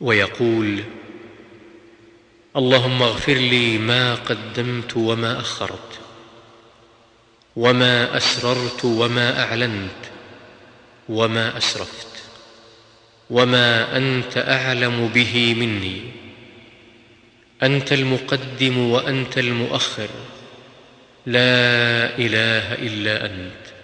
ويقول اللهم اغفر لي ما قدمت وما أخرت وما أسررت وما أعلنت وما أسرفت وما أنت أعلم به مني أنت المقدم وأنت المؤخر لا إله إلا أنت.